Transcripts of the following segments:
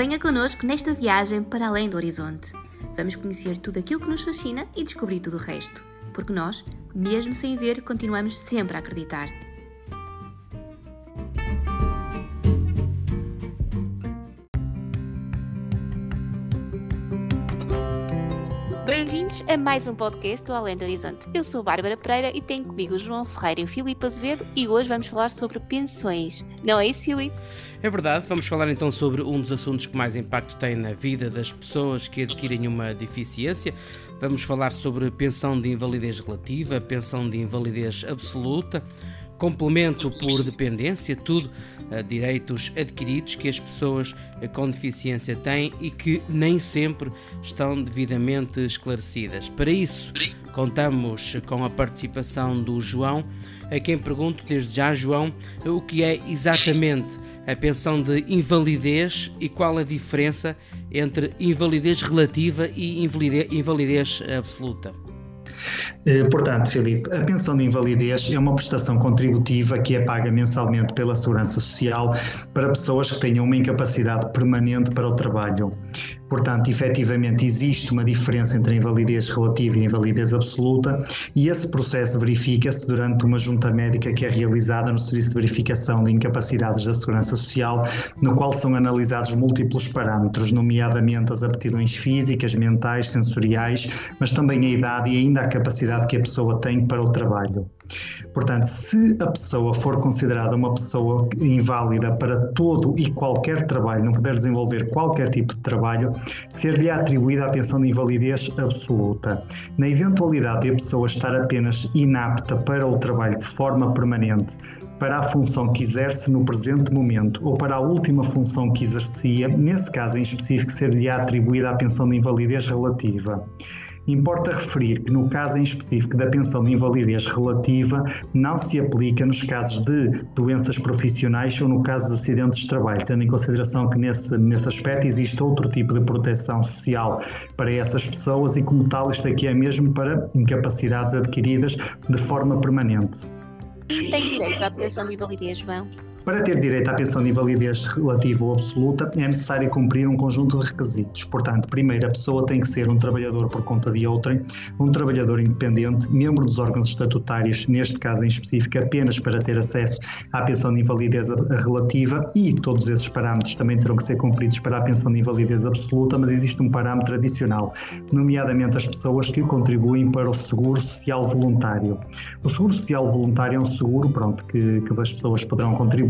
Venha connosco nesta viagem para além do horizonte. Vamos conhecer tudo aquilo que nos fascina e descobrir tudo o resto. Porque nós, mesmo sem ver, continuamos sempre a acreditar. A mais um podcast do Além do Horizonte. Eu sou Bárbara Pereira e tenho comigo o João Ferreira e o Filipe Azevedo e hoje vamos falar sobre pensões. Não é isso, Filipe? É verdade, vamos falar então sobre um dos assuntos que mais impacto tem na vida das pessoas que adquirem uma deficiência. Vamos falar sobre pensão de invalidez relativa, pensão de invalidez absoluta, complemento por dependência, tudo uh, direitos adquiridos que as pessoas uh, com deficiência têm e que nem sempre estão devidamente esclarecidas. Para isso, contamos com a participação do João, a quem pergunto desde já, João, o que é exatamente a pensão de invalidez e qual a diferença entre invalidez relativa e invalidez absoluta. Eh, portanto, Filipe, a pensão de invalidez é uma prestação contributiva que é paga mensalmente pela Segurança Social para pessoas que tenham uma incapacidade permanente para o trabalho. Portanto, efetivamente existe uma diferença entre a invalidez relativa e a invalidez absoluta, e esse processo verifica-se durante uma junta médica que é realizada no Serviço de Verificação de Incapacidades da Segurança Social, no qual são analisados múltiplos parâmetros, nomeadamente as aptidões físicas, mentais, sensoriais, mas também a idade e ainda a capacidade que a pessoa tem para o trabalho. Portanto, se a pessoa for considerada uma pessoa inválida para todo e qualquer trabalho, não puder desenvolver qualquer tipo de trabalho, ser-lhe atribuída a pensão de invalidez absoluta. Na eventualidade de a pessoa estar apenas inapta para o trabalho de forma permanente, para a função que exerce no presente momento ou para a última função que exercia, nesse caso em específico, ser-lhe atribuída a pensão de invalidez relativa. Importa referir que, no caso em específico da pensão de invalidez relativa, não se aplica nos casos de doenças profissionais ou no caso de acidentes de trabalho, tendo em consideração que nesse, nesse aspecto existe outro tipo de proteção social para essas pessoas e, como tal, isto aqui é mesmo para incapacidades adquiridas de forma permanente. Tem direito à pensão de invalidez, João? Para ter direito à pensão de invalidez relativa ou absoluta, é necessário cumprir um conjunto de requisitos. Portanto, primeiro, a pessoa tem que ser um trabalhador por conta de outrem, um trabalhador independente, membro dos órgãos estatutários, neste caso em específico, apenas para ter acesso à pensão de invalidez relativa e todos esses parâmetros também terão que ser cumpridos para a pensão de invalidez absoluta, mas existe um parâmetro adicional, nomeadamente as pessoas que contribuem para o seguro social voluntário. O seguro social voluntário é um seguro pronto, que, que as pessoas poderão contribuir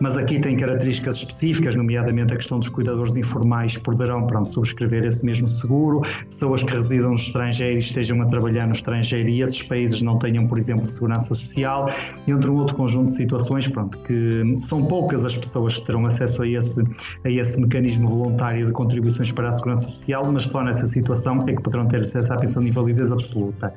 mas aqui tem características específicas, nomeadamente a questão dos cuidadores informais poderão pronto, subscrever esse mesmo seguro, pessoas que residam no estrangeiro e estejam a trabalhar no estrangeiro e esses países não tenham, por exemplo, segurança social, entre um outro conjunto de situações, pronto, que são poucas as pessoas que terão acesso a esse, a esse mecanismo voluntário de contribuições para a segurança social, mas só nessa situação é que poderão ter acesso à pensão de invalidez absoluta.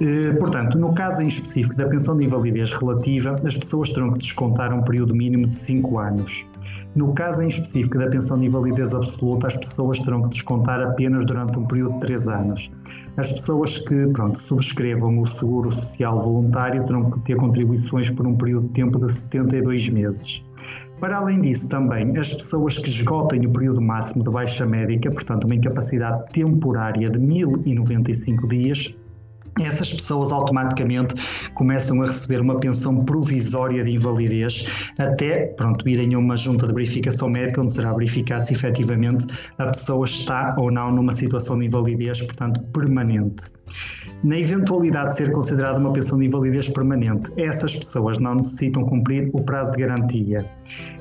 Eh, portanto, no caso em específico da pensão de invalidez relativa, as pessoas terão que descontar um período mínimo de 5 anos. No caso em específico da pensão de invalidez absoluta, as pessoas terão que descontar apenas durante um período de 3 anos. As pessoas que pronto, subscrevam o seguro social voluntário terão que ter contribuições por um período de tempo de 72 meses. Para além disso, também as pessoas que esgotem o período máximo de baixa médica, portanto, uma incapacidade temporária de 1095 dias, essas pessoas automaticamente começam a receber uma pensão provisória de invalidez até pronto, irem a uma junta de verificação médica onde será verificado se efetivamente a pessoa está ou não numa situação de invalidez, portanto, permanente. Na eventualidade de ser considerada uma pensão de invalidez permanente, essas pessoas não necessitam cumprir o prazo de garantia.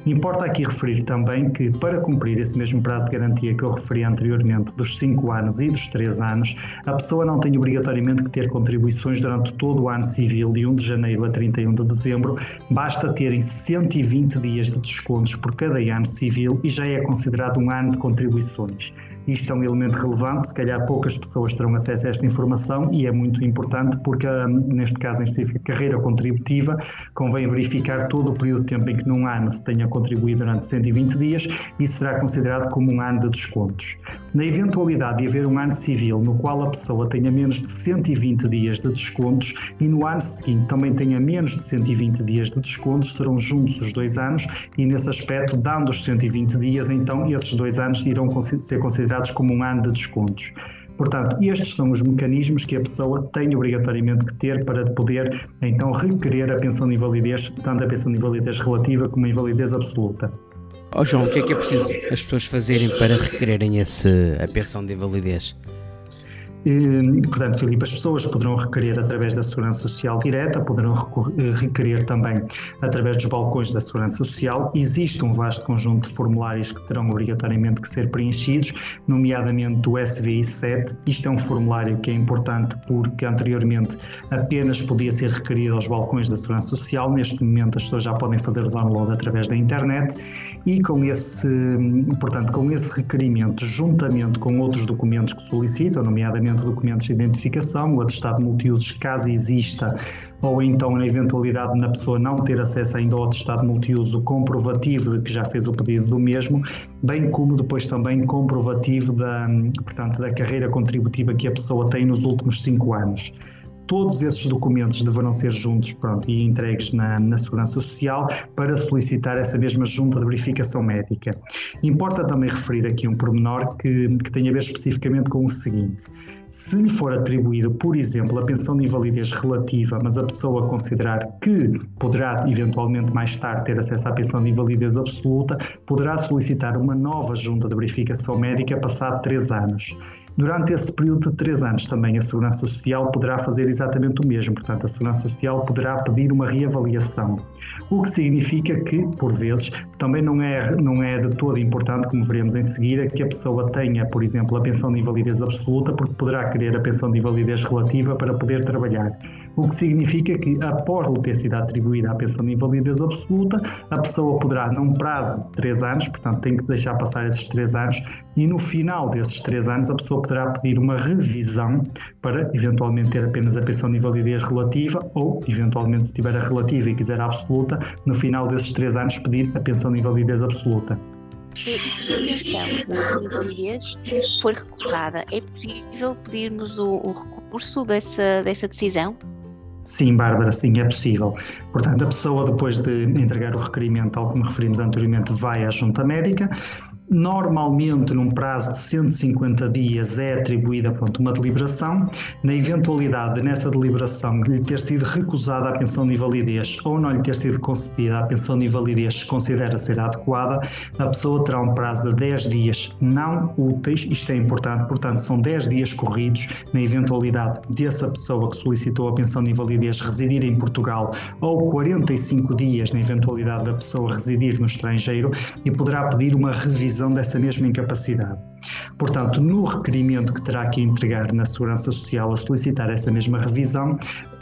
Importa aqui referir também que, para cumprir esse mesmo prazo de garantia que eu referi anteriormente, dos 5 anos e dos 3 anos, a pessoa não tem obrigatoriamente que ter contribuições durante todo o ano civil, de 1 de janeiro a 31 de dezembro, basta terem 120 dias de descontos por cada ano civil e já é considerado um ano de contribuições. Isto é um elemento relevante, se calhar poucas pessoas terão acesso a esta informação e é muito importante porque, hum, neste caso em carreira contributiva, convém verificar todo o período de tempo em que num ano se tenha contribuído durante 120 dias e será considerado como um ano de descontos. Na eventualidade de haver um ano civil no qual a pessoa tenha menos de 120 120 dias de descontos e no ano seguinte também tenha menos de 120 dias de descontos, serão juntos os dois anos e nesse aspecto, dando os 120 dias, então esses dois anos irão ser considerados como um ano de descontos. Portanto, estes são os mecanismos que a pessoa tem obrigatoriamente que ter para poder então requerer a pensão de invalidez, tanto a pensão de invalidez relativa como a invalidez absoluta. Oh João, o que é que é preciso as pessoas fazerem para requererem esse, a pensão de invalidez? Portanto, Filipe, as pessoas poderão requerer através da Segurança Social direta, poderão eh, requerer também através dos balcões da Segurança Social. Existe um vasto conjunto de formulários que terão obrigatoriamente que ser preenchidos, nomeadamente do SVI 7. Isto é um formulário que é importante porque anteriormente apenas podia ser requerido aos balcões da Segurança Social. Neste momento as pessoas já podem fazer o download através da internet e com esse, portanto, com esse requerimento, juntamente com outros documentos que solicitam, nomeadamente documentos de identificação, o atestado multiusos, caso exista, ou então na eventualidade na pessoa não ter acesso ainda ao atestado multiuso comprovativo de que já fez o pedido do mesmo, bem como depois também comprovativo da, portanto, da carreira contributiva que a pessoa tem nos últimos cinco anos todos esses documentos deverão ser juntos pronto, e entregues na, na Segurança Social para solicitar essa mesma junta de verificação médica. Importa também referir aqui um pormenor que, que tem a ver especificamente com o seguinte: se lhe for atribuído, por exemplo, a pensão de invalidez relativa, mas a pessoa considerar que poderá eventualmente mais tarde ter acesso à pensão de invalidez absoluta, poderá solicitar uma nova junta de verificação médica passado três anos. Durante esse período de três anos também a Segurança Social poderá fazer exatamente o mesmo, portanto a Segurança Social poderá pedir uma reavaliação, o que significa que, por vezes, também não é, não é de todo importante, como veremos em seguida, que a pessoa tenha, por exemplo, a pensão de invalidez absoluta, porque poderá querer a pensão de invalidez relativa para poder trabalhar o que significa que, após lhe ter sido atribuída a pensão de invalidez absoluta, a pessoa poderá, num prazo de três anos, portanto, tem que deixar passar esses três anos, e no final desses três anos, a pessoa poderá pedir uma revisão para, eventualmente, ter apenas a pensão de invalidez relativa, ou, eventualmente, se tiver a relativa e quiser a absoluta, no final desses três anos, pedir a pensão de invalidez absoluta. E se a pensão de invalidez for recusada, é possível pedirmos o, o recurso dessa, dessa decisão? Sim, Bárbara, sim, é possível. Portanto, a pessoa, depois de entregar o requerimento ao que me referimos anteriormente, vai à junta médica Normalmente, num prazo de 150 dias, é atribuída pronto, uma deliberação. Na eventualidade de, nessa deliberação, lhe ter sido recusada a pensão de invalidez ou não lhe ter sido concedida a pensão de invalidez, se considera ser adequada, a pessoa terá um prazo de 10 dias não úteis. Isto é importante, portanto, são 10 dias corridos na eventualidade dessa pessoa que solicitou a pensão de invalidez residir em Portugal ou 45 dias na eventualidade da pessoa residir no estrangeiro e poderá pedir uma revisão dessa mesma incapacidade. Portanto, no requerimento que terá que entregar na Segurança Social a solicitar essa mesma revisão,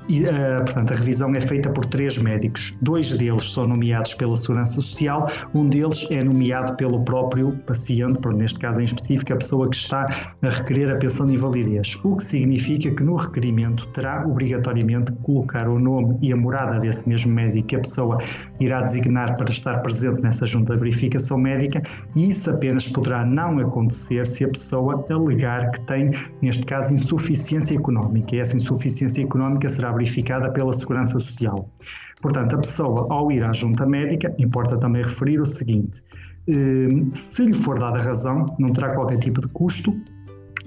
e, uh, portanto, a revisão é feita por três médicos. Dois deles são nomeados pela Segurança Social, um deles é nomeado pelo próprio paciente, por, neste caso em específico, a pessoa que está a requerer a pensão de invalidez. O que significa que no requerimento terá obrigatoriamente que colocar o nome e a morada desse mesmo médico que a pessoa irá designar para estar presente nessa junta de verificação médica, e isso apenas poderá não acontecer se a pessoa alegar que tem, neste caso, insuficiência económica. E essa insuficiência económica será verificada pela Segurança Social. Portanto, a pessoa, ao ir à junta médica, importa também referir o seguinte: eh, se lhe for dada razão, não terá qualquer tipo de custo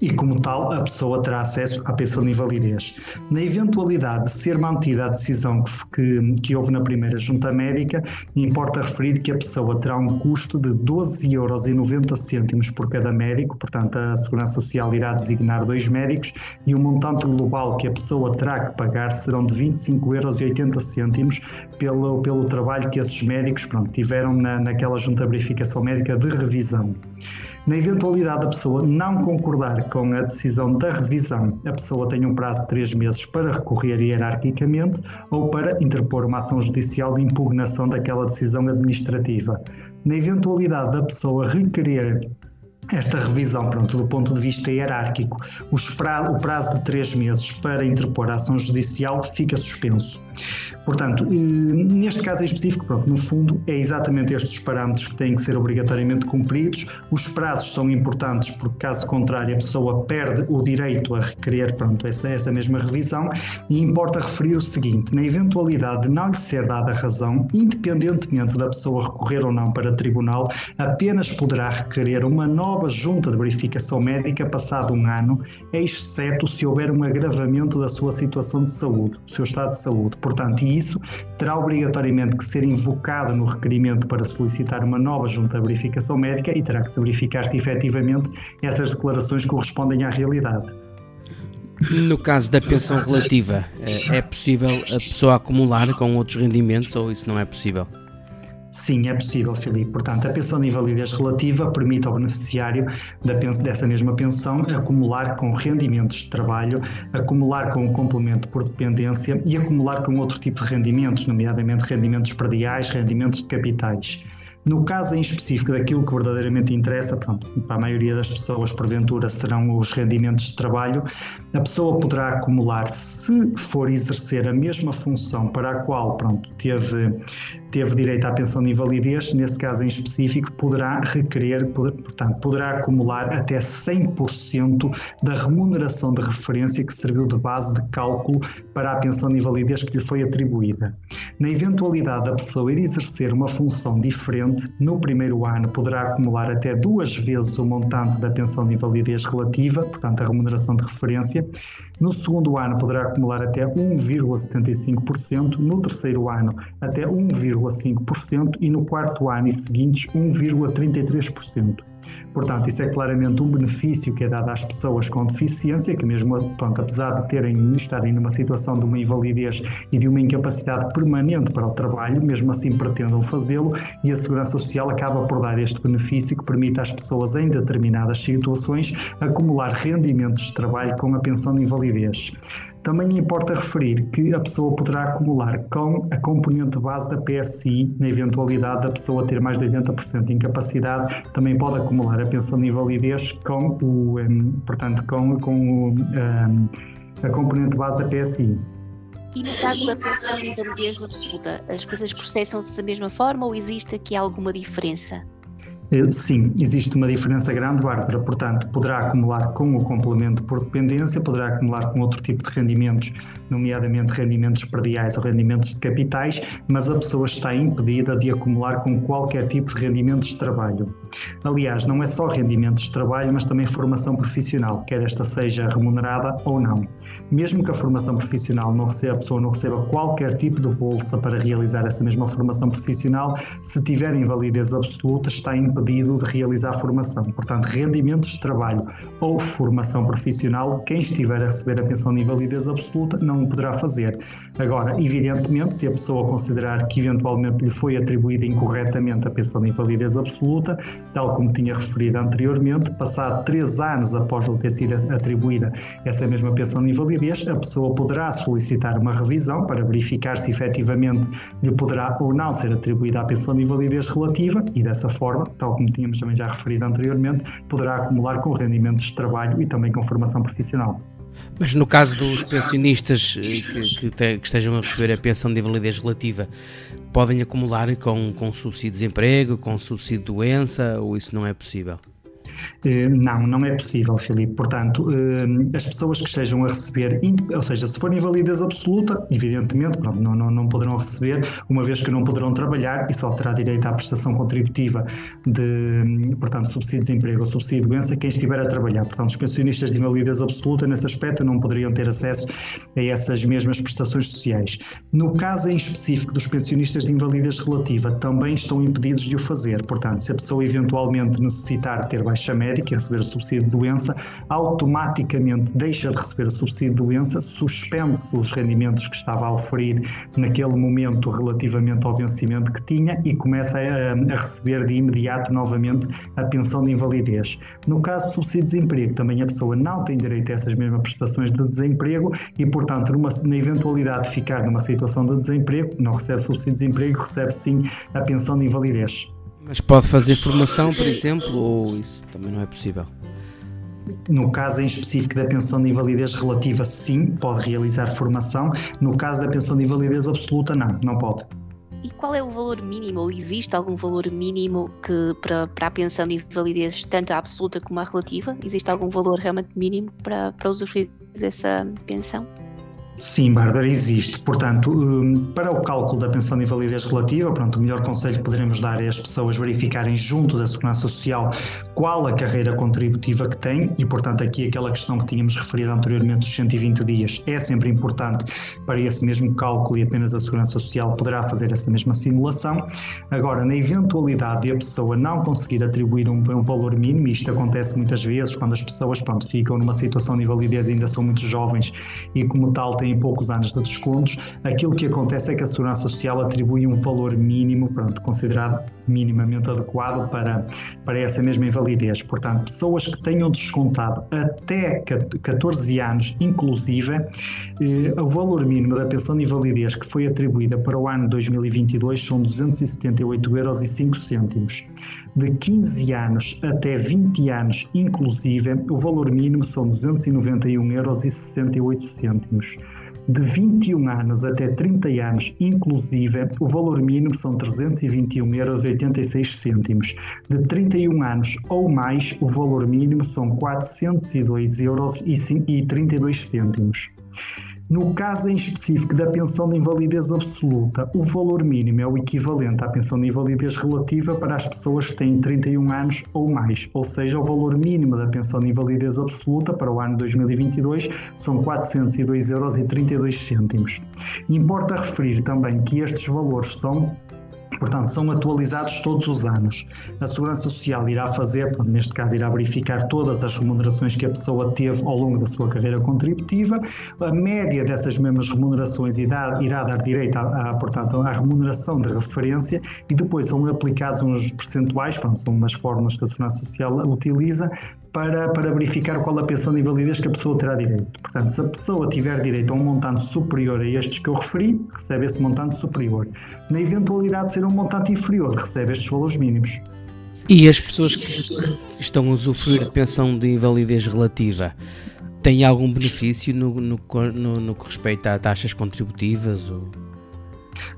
e, como tal, a pessoa terá acesso à pensão de invalidez. Na eventualidade de ser mantida a decisão que, que, houve na primeira junta médica, importa referir que a pessoa terá um custo de 12,90 euros por cada médico, portanto, a Segurança Social irá designar dois médicos e o montante global que a pessoa terá que pagar serão de 25,80 euros pelo, pelo trabalho que esses médicos pronto, tiveram na, naquela junta de verificação médica de revisão. Na eventualidade da pessoa não concordar com a decisão da revisão, a pessoa tem um prazo de três meses para recorrer hierarquicamente ou para interpor uma ação judicial de impugnação daquela decisão administrativa. Na eventualidade da pessoa requerer esta revisão, pronto, do ponto de vista hierárquico, pra, o prazo de três meses para interpor a ação judicial fica suspenso. Portanto, neste caso em específico, pronto, no fundo, é exatamente estes os parâmetros que têm que ser obrigatoriamente cumpridos. Os prazos são importantes porque, caso contrário, a pessoa perde o direito a requerer pronto, essa, essa mesma revisão. E importa referir o seguinte: na eventualidade de não lhe ser dada razão, independentemente da pessoa recorrer ou não para tribunal, apenas poderá requerer uma nova junta de verificação médica passado um ano, exceto se houver um agravamento da sua situação de saúde, do seu estado de saúde. Portanto, isso terá obrigatoriamente que ser invocado no requerimento para solicitar uma nova junta de verificação médica e terá que se verificar se efetivamente essas declarações correspondem à realidade. No caso da pensão relativa, é, é possível a pessoa acumular com outros rendimentos ou isso não é possível? Sim, é possível, Filipe. Portanto, a pensão de invalidez relativa permite ao beneficiário da dessa mesma pensão acumular com rendimentos de trabalho, acumular com um complemento por dependência e acumular com outro tipo de rendimentos, nomeadamente rendimentos prediais, rendimentos de capitais. No caso em específico daquilo que verdadeiramente interessa, pronto, para a maioria das pessoas, porventura, serão os rendimentos de trabalho, a pessoa poderá acumular, se for exercer a mesma função para a qual pronto, teve, teve direito à pensão de invalidez, nesse caso em específico, poderá requerer, portanto, poderá acumular até 100% da remuneração de referência que serviu de base de cálculo para a pensão de invalidez que lhe foi atribuída. Na eventualidade da pessoa ir exercer uma função diferente, no primeiro ano poderá acumular até duas vezes o montante da pensão de invalidez relativa, portanto, a remuneração de referência. No segundo ano poderá acumular até 1,75%, no terceiro ano até 1,5% e no quarto ano e seguintes 1,33%. Portanto, isso é claramente um benefício que é dado às pessoas com deficiência, que mesmo, portanto, apesar de terem estarem numa situação de uma invalidez e de uma incapacidade permanente para o trabalho, mesmo assim pretendam fazê-lo e a Segurança Social acaba por dar este benefício que permite às pessoas em determinadas situações acumular rendimentos de trabalho com a pensão de invalidez. Também importa referir que a pessoa poderá acumular com a componente base da PSI, na eventualidade da pessoa ter mais de 80% de incapacidade, também pode acumular a pensão de invalidez com, o, um, portanto, com, com um, a componente base da PSI. E no caso da pensão de invalidez absoluta, as coisas processam-se da mesma forma ou existe aqui alguma diferença? Eh, sim, existe uma diferença grande, Bárbara. Portanto, poderá acumular com o complemento por dependência, poderá acumular com outro tipo de rendimentos, nomeadamente rendimentos perdiais ou rendimentos de capitais, mas a pessoa está impedida de acumular com qualquer tipo de rendimentos de trabalho. Aliás, não é só rendimentos de trabalho, mas também formação profissional, quer esta seja remunerada ou não. Mesmo que a formação profissional não receba, a pessoa não receba qualquer tipo de bolsa para realizar essa mesma formação profissional, se tiver invalidez absoluta, está impedida impedido de realizar formação. Portanto, rendimentos de trabalho ou formação profissional, quem estiver a receber a pensão de invalidez absoluta não o poderá fazer. Agora, evidentemente, se a pessoa considerar que eventualmente lhe foi atribuída incorretamente a pensão de invalidez absoluta, tal como tinha referido anteriormente, passado três anos após lhe ter sido atribuída essa mesma pensão de invalidez, a pessoa poderá solicitar uma revisão para verificar se efetivamente lhe poderá ou não ser atribuída a pensão de invalidez relativa e dessa forma, tal como tínhamos também já referido anteriormente, poderá acumular com rendimentos de trabalho e também com formação profissional. Mas no caso dos pensionistas eh, que, que, estejam a receber a pensão de invalidez relativa, podem acumular com, com subsídio de desemprego, com subsídio de doença, ou isso não é possível? Eh, não, não é possível, Filipe. Portanto, eh, as pessoas que estejam a receber, ou seja, se for invalidez absoluta, evidentemente, pronto, não, não, não poderão receber, uma vez que não poderão trabalhar e só terá direito à prestação contributiva de, portanto, subsídio de desemprego ou subsídio de doença quem estiver a trabalhar. Portanto, os pensionistas de invalidez absoluta, nesse aspecto, não poderiam ter acesso a essas mesmas prestações sociais. No caso em específico dos pensionistas de invalidez relativa, também estão impedidos de o fazer. Portanto, se a pessoa eventualmente necessitar ter médica e receber o subsídio de doença, automaticamente deixa de receber o subsídio de doença, suspende-se os rendimentos que estava a oferir naquele momento relativamente ao vencimento que tinha e começa a, a receber de imediato novamente a pensão de invalidez. No caso do subsídio de desemprego, também a pessoa não tem direito a essas mesmas prestações de desemprego e, portanto, numa, na eventualidade de ficar numa situação de desemprego, não recebe subsídio de desemprego, recebe sim a pensão de invalidez. Mas pode fazer formação, por exemplo, ou isso também não é possível? No caso em específico da pensão de invalidez relativa, sim, pode realizar formação. No caso da pensão de invalidez absoluta, não, não pode. E qual é o valor mínimo, ou existe algum valor mínimo que para, para a pensão de invalidez, tanto a absoluta como a relativa? Existe algum valor realmente mínimo para, para usufruir dessa pensão? Sim, Bárbara, existe. Portanto, hum, para o cálculo da pensão de invalidez relativa, pronto, o melhor conselho que poderemos dar é as pessoas verificarem junto da Segurança Social qual a carreira contributiva que têm e, portanto, aqui aquela questão que tínhamos referido anteriormente dos 120 dias é sempre importante para esse mesmo cálculo e apenas a Segurança Social poderá fazer essa mesma simulação. Agora, na eventualidade de a pessoa não conseguir atribuir um, um valor mínimo, isto acontece muitas vezes quando as pessoas pronto, ficam numa situação de invalidez e ainda são muito jovens e, como tal, têm têm poucos anos de descontos, aquilo que acontece é que a Segurança Social atribui um valor mínimo, pronto, considerado minimamente adequado para, para essa mesma invalidez. Portanto, pessoas que tenham descontado até 14 anos, inclusive, eh, o valor mínimo da pensão de invalidez que foi atribuída para o ano 2022 são 278,05 euros. De 15 anos até 20 anos, inclusive, o valor mínimo são 291,68 euros. De 21 anos até 30 anos, inclusive, o valor mínimo são 321,86 euros. De 31 anos ou mais, o valor mínimo são 402,32 euros. No caso em específico da pensão de invalidez absoluta, o valor mínimo é o equivalente à pensão de invalidez relativa para as pessoas que têm 31 anos ou mais, ou seja, o valor mínimo da pensão de invalidez absoluta para o ano 2022 são 402,32 euros. Importa referir também que estes valores são Portanto, são atualizados todos os anos. A Segurança Social irá fazer, neste caso, irá verificar todas as remunerações que a pessoa teve ao longo da sua carreira contributiva. A média dessas mesmas remunerações irá, irá dar direito, a, portanto, à remuneração de referência e depois são aplicados uns percentuais, pronto, são umas fórmulas que a Segurança Social utiliza para, para verificar qual a pensão de invalidez que a pessoa terá direito. Portanto, se a pessoa tiver direito a um montante superior a estes que eu referi, recebe esse montante superior. Na eventualidade de ser um montante inferior, recebe estes valores mínimos. E as pessoas que estão a usufruir de pensão de invalidez relativa têm algum benefício no, no, no, no que respeita a taxas contributivas? Ou...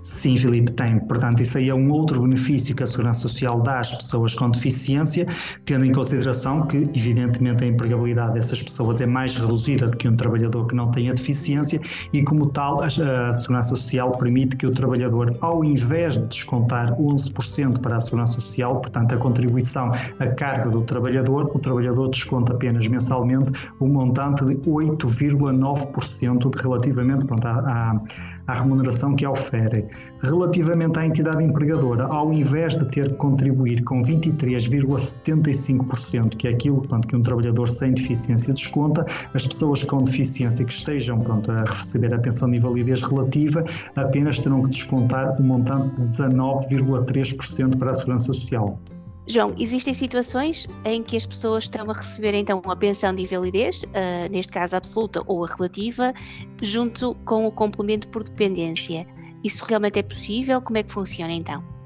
Sim, Filipe, tem. Portanto, isso aí é um outro benefício que a Segurança Social dá às pessoas com deficiência, tendo em consideração que, evidentemente, a empregabilidade dessas pessoas é mais reduzida do que um trabalhador que não tenha deficiência e, como tal, a Segurança Social permite que o trabalhador, ao invés de descontar 11% para a Segurança Social, portanto, a contribuição a carga do trabalhador, o trabalhador desconta apenas mensalmente um montante de 8,9% relativamente pronto, à, à remuneração que oferem. Relativamente à entidade empregadora, ao invés de ter que contribuir com 23,75%, que é aquilo pronto, que um trabalhador sem deficiência desconta, as pessoas com deficiência que estejam pronto, a receber a pensão de invalidez relativa apenas terão que descontar o um montante de 19,3% para a Segurança Social. João, existem situações em que as pessoas estão a receber então a pensão de invalidez, uh, neste caso absoluta ou a relativa, junto com o complemento por dependência. Isso realmente é possível? Como é que funciona então?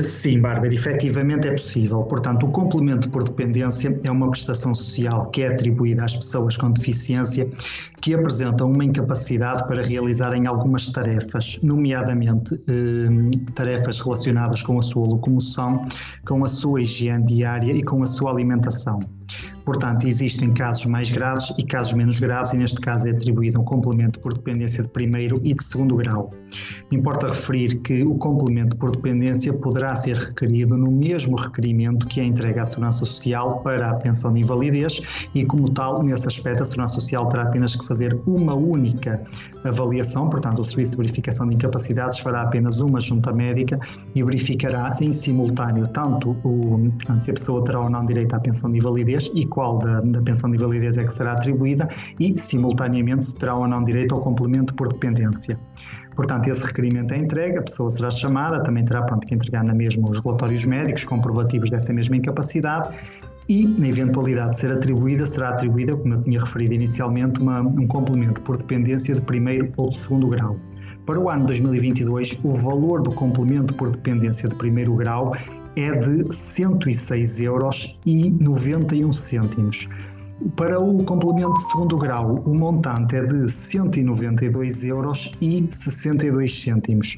Sim, Bárbara, efetivamente é possível. Portanto, o complemento por dependência é uma prestação social que é atribuída às pessoas com deficiência que apresentam uma incapacidade para realizarem algumas tarefas, nomeadamente eh, tarefas relacionadas com a sua locomoção, com a sua higiene diária e com a sua alimentação. Portanto, existem casos mais graves e casos menos graves, e neste caso é atribuído um complemento por dependência de primeiro e de segundo grau. Importa referir que o complemento por dependência poderá ser requerido no mesmo requerimento que é entregue à Segurança Social para a pensão de invalidez, e, como tal, nesse aspecto, a Segurança Social terá apenas que fazer uma única avaliação, portanto, o Serviço de Verificação de Incapacidades fará apenas uma junta médica e verificará em simultâneo tanto o, portanto, se a pessoa terá ou não direito à pensão de invalidez e qual da, da pensão de invalidez é que será atribuída e, simultaneamente, se terá ou não direito ao complemento por dependência. Portanto, esse requerimento é entregue, a pessoa será chamada, também terá pronto, que entregar na mesma os relatórios médicos comprovativos dessa mesma incapacidade e, na eventualidade de ser atribuída, será atribuída, como eu tinha referido inicialmente, uma, um complemento por dependência de primeiro ou de segundo grau. Para o ano 2022, o valor do complemento por dependência de primeiro grau é de 106 euros 91 cêntimos. Para o complemento de segundo grau, o montante é de 192 euros 62 cêntimos.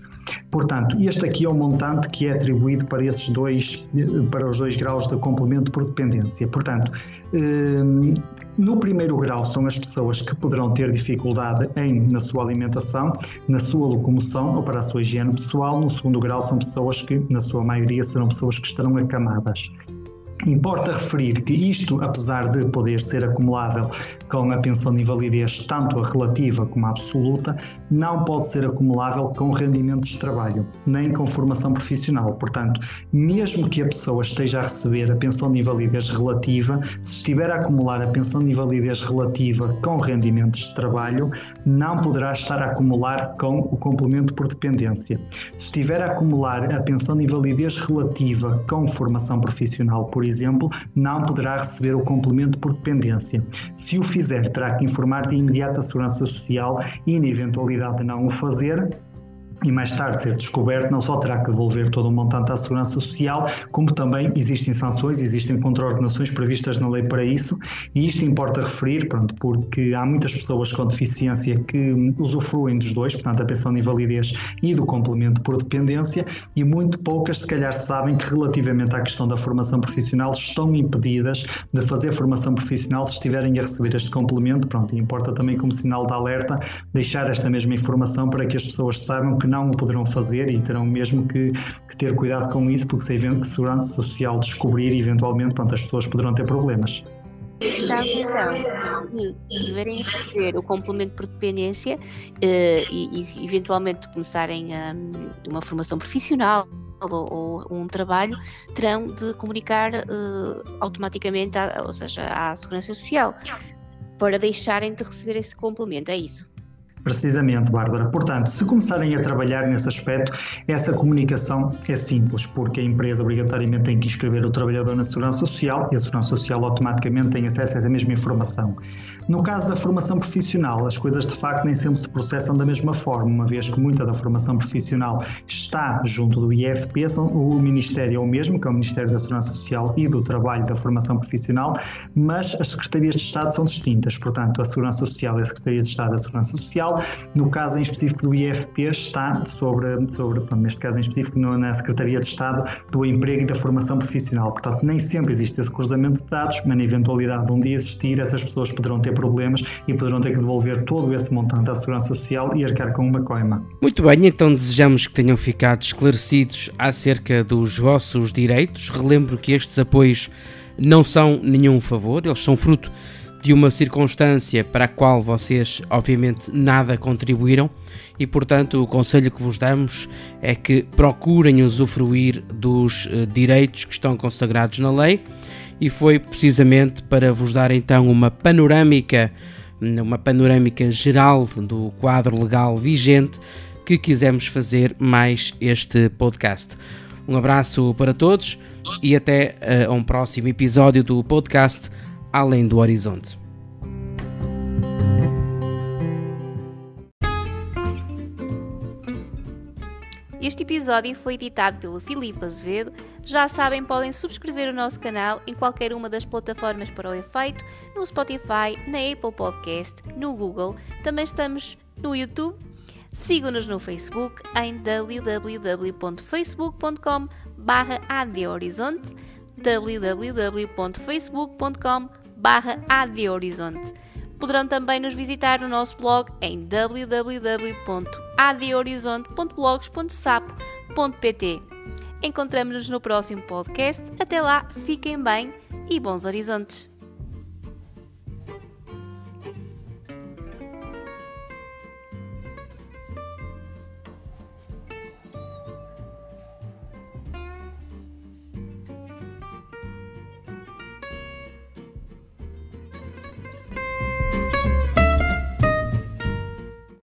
Portanto, este aqui é o montante que é atribuído para esses dois, para os dois graus de complemento por dependência. Portanto, hum, no primeiro grau são as pessoas que poderão ter dificuldade em na sua alimentação, na sua locomoção ou para a sua higiene pessoal. No segundo grau são pessoas que, na sua maioria, serão pessoas que estarão acamadas. Importa referir que isto, apesar de poder ser acumulável com a pensão de invalidez, tanto a relativa como a absoluta, não pode ser acumulável com rendimentos de trabalho, nem com formação profissional. Portanto, mesmo que a pessoa esteja a receber a pensão de invalidez relativa, se estiver a acumular a pensão de invalidez relativa com rendimentos de trabalho, não poderá estar a acumular com o complemento por dependência. Se estiver a acumular a pensão de invalidez relativa com formação profissional, por exemplo, não poderá receber o complemento por dependência. Se o fizer, terá que informar de imediato a Segurança Social e, na eventualidade de não o fazer, e mais tarde ser descoberto, não só terá que devolver todo o montante à Segurança Social, como também existem sanções, existem contraordenações previstas na lei para isso, e isto importa referir, pronto, porque há muitas pessoas com deficiência que usufruem dos dois, portanto, a pensão de invalidez e do complemento por dependência, e muito poucas, se calhar, sabem que relativamente à questão da formação profissional estão impedidas de fazer formação profissional se estiverem a receber este complemento, pronto, e importa também como sinal de alerta deixar esta mesma informação para que as pessoas saibam que não o poderão fazer e terão mesmo que, que ter cuidado com isso, porque se a segurança social descobrir, eventualmente, pronto, as pessoas poderão ter problemas. Caso então de deverem receber o complemento por dependência uh, e, e, eventualmente começarem um, uma formação profissional ou, ou, um trabalho, terão de comunicar uh, automaticamente, ou seja, à Segurança Social, para deixarem de receber esse complemento. É isso. Precisamente, Bárbara. Portanto, se começarem a trabalhar nesse aspecto, essa comunicação é simples, porque a empresa obrigatoriamente tem que inscrever o trabalhador na Segurança Social e a Segurança Social automaticamente tem acesso a essa mesma informação. No caso da formação profissional, as coisas de facto nem sempre se processam da mesma forma, uma vez que muita da formação profissional está junto do IFP, o Ministério é o mesmo, que é o Ministério da Segurança Social e do Trabalho da Formação Profissional, mas as Secretarias de Estado são distintas, portanto, a Segurança Social é a Secretaria de Estado da Segurança Social, no caso em específico do IFP está sobre, sobre neste caso em específico, na Secretaria de Estado do Emprego e da Formação Profissional, portanto, nem sempre existe esse cruzamento de dados, mas na eventualidade de um dia existir, essas pessoas poderão ter problemas e poderão ter que devolver todo esse montante à Segurança Social e arcar com uma coima. Muito bem, então desejamos que tenham ficado esclarecidos acerca dos vossos direitos. Relembro que estes apoios não são nenhum favor, eles são fruto de uma circunstância para a qual vocês, obviamente, nada contribuíram e, portanto, o conselho que vos damos é que procurem usufruir dos uh, direitos que estão consagrados na lei e foi precisamente para vos dar então uma panorâmica, uma panorâmica geral do quadro legal vigente que quisemos fazer mais este podcast. Um abraço para todos e até uh, um próximo episódio do podcast Além do Horizonte. Este episódio foi editado pelo Filipe Azevedo. Já sabem, podem subscrever o nosso canal em qualquer uma das plataformas para o efeito, no Spotify, na Apple Podcast, no Google. Também estamos no YouTube. Sigam-nos no Facebook em www.facebook.com barra adhorizonte www.facebook.com barra adhorizonte Poderão também nos visitar no nosso blog em www.adhorizonte.blogs.sapo.pt. Encontramos-nos no próximo podcast. Até lá, fiquem bem e bons horizontes!